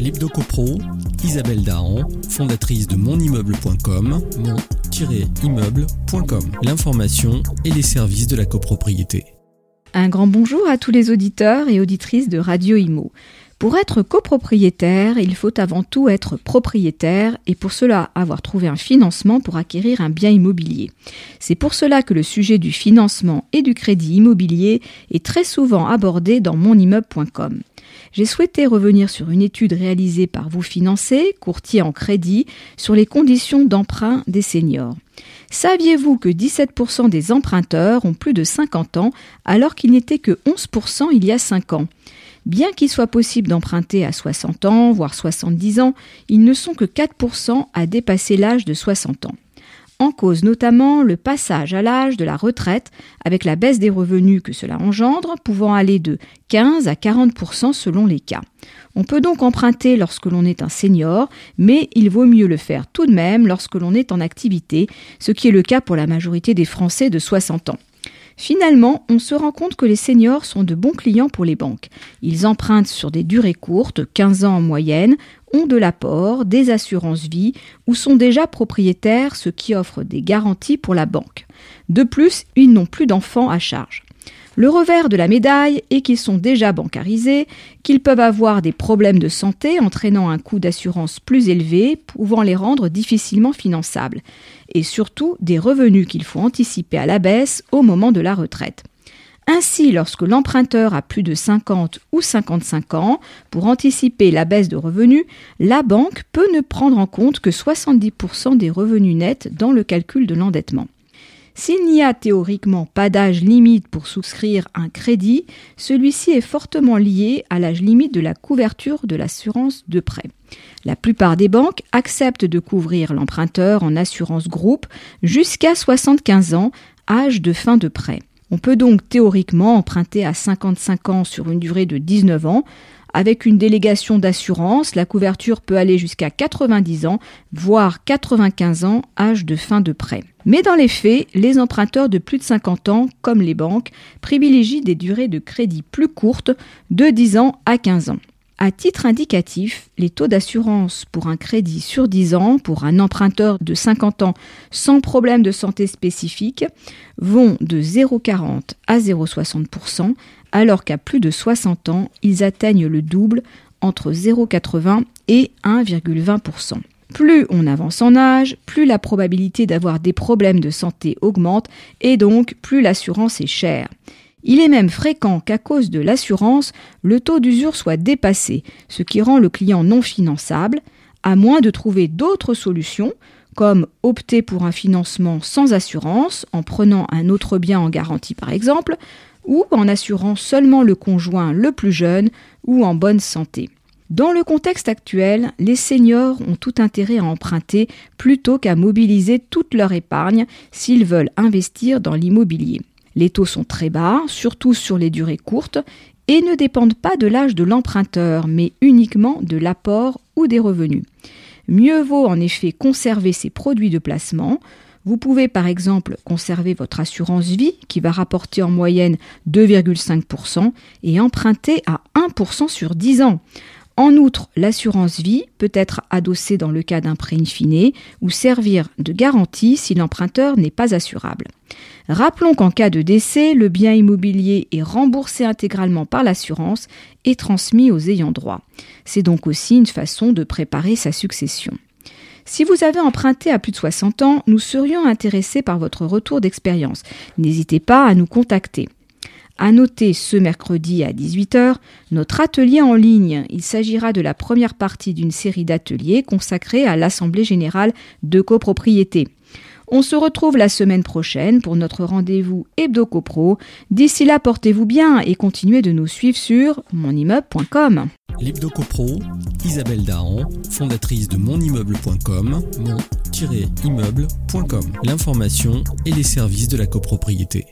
L'Hebdo-Copro, Isabelle Dahan, fondatrice de monimmeuble.com, mon-immeuble.com. L'information et les services de la copropriété. Un grand bonjour à tous les auditeurs et auditrices de Radio Imo. Pour être copropriétaire, il faut avant tout être propriétaire et pour cela avoir trouvé un financement pour acquérir un bien immobilier. C'est pour cela que le sujet du financement et du crédit immobilier est très souvent abordé dans monimmeuble.com. J'ai souhaité revenir sur une étude réalisée par vous financez, courtier en crédit, sur les conditions d'emprunt des seniors. Saviez-vous que 17% des emprunteurs ont plus de 50 ans alors qu'il n'était que 11% il y a 5 ans? Bien qu'il soit possible d'emprunter à 60 ans, voire 70 ans, ils ne sont que 4% à dépasser l'âge de 60 ans. En cause notamment le passage à l'âge de la retraite avec la baisse des revenus que cela engendre, pouvant aller de 15 à 40% selon les cas. On peut donc emprunter lorsque l'on est un senior, mais il vaut mieux le faire tout de même lorsque l'on est en activité, ce qui est le cas pour la majorité des Français de 60 ans. Finalement, on se rend compte que les seniors sont de bons clients pour les banques. Ils empruntent sur des durées courtes, 15 ans en moyenne, ont de l'apport, des assurances vie ou sont déjà propriétaires, ce qui offre des garanties pour la banque. De plus, ils n'ont plus d'enfants à charge. Le revers de la médaille est qu'ils sont déjà bancarisés, qu'ils peuvent avoir des problèmes de santé entraînant un coût d'assurance plus élevé, pouvant les rendre difficilement finançables, et surtout des revenus qu'il faut anticiper à la baisse au moment de la retraite. Ainsi, lorsque l'emprunteur a plus de 50 ou 55 ans, pour anticiper la baisse de revenus, la banque peut ne prendre en compte que 70% des revenus nets dans le calcul de l'endettement. S'il n'y a théoriquement pas d'âge limite pour souscrire un crédit, celui-ci est fortement lié à l'âge limite de la couverture de l'assurance de prêt. La plupart des banques acceptent de couvrir l'emprunteur en assurance groupe jusqu'à 75 ans, âge de fin de prêt. On peut donc théoriquement emprunter à 55 ans sur une durée de 19 ans. Avec une délégation d'assurance, la couverture peut aller jusqu'à 90 ans, voire 95 ans, âge de fin de prêt. Mais dans les faits, les emprunteurs de plus de 50 ans, comme les banques, privilégient des durées de crédit plus courtes, de 10 ans à 15 ans. À titre indicatif, les taux d'assurance pour un crédit sur 10 ans pour un emprunteur de 50 ans sans problème de santé spécifique vont de 0,40 à 0,60%, alors qu'à plus de 60 ans, ils atteignent le double entre 0,80 et 1,20%. Plus on avance en âge, plus la probabilité d'avoir des problèmes de santé augmente et donc plus l'assurance est chère. Il est même fréquent qu'à cause de l'assurance, le taux d'usure soit dépassé, ce qui rend le client non finançable, à moins de trouver d'autres solutions, comme opter pour un financement sans assurance, en prenant un autre bien en garantie par exemple, ou en assurant seulement le conjoint le plus jeune ou en bonne santé. Dans le contexte actuel, les seniors ont tout intérêt à emprunter plutôt qu'à mobiliser toute leur épargne s'ils veulent investir dans l'immobilier. Les taux sont très bas, surtout sur les durées courtes, et ne dépendent pas de l'âge de l'emprunteur, mais uniquement de l'apport ou des revenus. Mieux vaut en effet conserver ces produits de placement. Vous pouvez par exemple conserver votre assurance vie qui va rapporter en moyenne 2,5% et emprunter à 1% sur 10 ans. En outre, l'assurance vie peut être adossée dans le cas d'un prêt in ou servir de garantie si l'emprunteur n'est pas assurable. Rappelons qu'en cas de décès, le bien immobilier est remboursé intégralement par l'assurance et transmis aux ayants droit. C'est donc aussi une façon de préparer sa succession. Si vous avez emprunté à plus de 60 ans, nous serions intéressés par votre retour d'expérience. N'hésitez pas à nous contacter. À noter ce mercredi à 18h, notre atelier en ligne. Il s'agira de la première partie d'une série d'ateliers consacrés à l'Assemblée générale de copropriété. On se retrouve la semaine prochaine pour notre rendez-vous Hebdo Copro. D'ici là, portez-vous bien et continuez de nous suivre sur monimmeuble.com. L'Hebdo Copro, Isabelle Dahan, fondatrice de monimmeuble.com, mon-immeuble.com. L'information et les services de la copropriété.